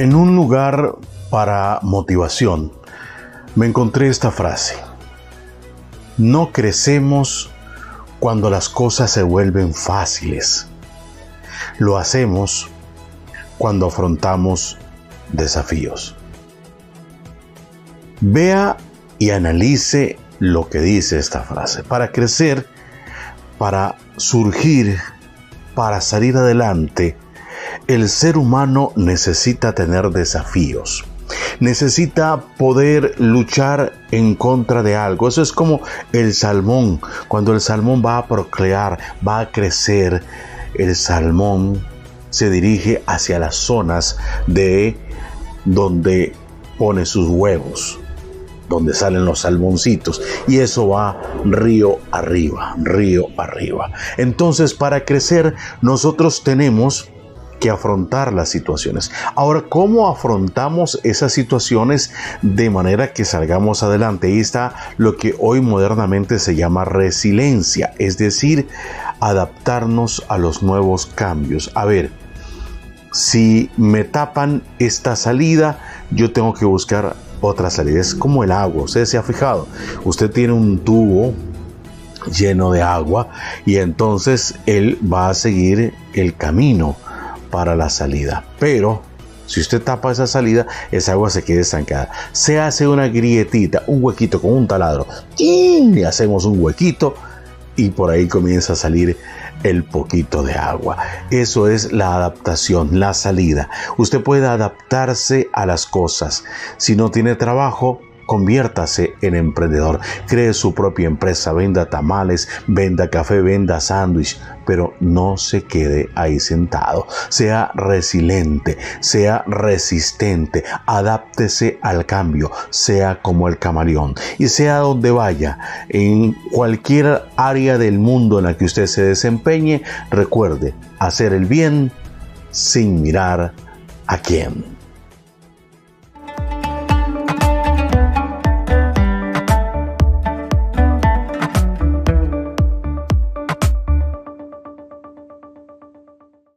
En un lugar para motivación me encontré esta frase. No crecemos cuando las cosas se vuelven fáciles. Lo hacemos cuando afrontamos desafíos. Vea y analice lo que dice esta frase. Para crecer, para surgir, para salir adelante, el ser humano necesita tener desafíos. Necesita poder luchar en contra de algo. Eso es como el salmón. Cuando el salmón va a procrear, va a crecer, el salmón se dirige hacia las zonas de donde pone sus huevos, donde salen los salmoncitos, y eso va río arriba, río arriba. Entonces, para crecer, nosotros tenemos que afrontar las situaciones. Ahora, ¿cómo afrontamos esas situaciones de manera que salgamos adelante? Ahí está lo que hoy modernamente se llama resiliencia, es decir, adaptarnos a los nuevos cambios. A ver, si me tapan esta salida, yo tengo que buscar otra salida. Es como el agua, usted se ha fijado. Usted tiene un tubo lleno de agua y entonces él va a seguir el camino para la salida. Pero si usted tapa esa salida, esa agua se queda estancada. Se hace una grietita, un huequito con un taladro. Y hacemos un huequito y por ahí comienza a salir el poquito de agua. Eso es la adaptación, la salida. Usted puede adaptarse a las cosas. Si no tiene trabajo, conviértase en emprendedor. Cree su propia empresa, venda tamales, venda café, venda sándwich, pero no se quede ahí sentado. Sea resiliente, sea resistente, adáptese al cambio, sea como el camaleón y sea donde vaya, en cualquier área del mundo en la que usted se desempeñe, recuerde hacer el bien sin mirar a quién.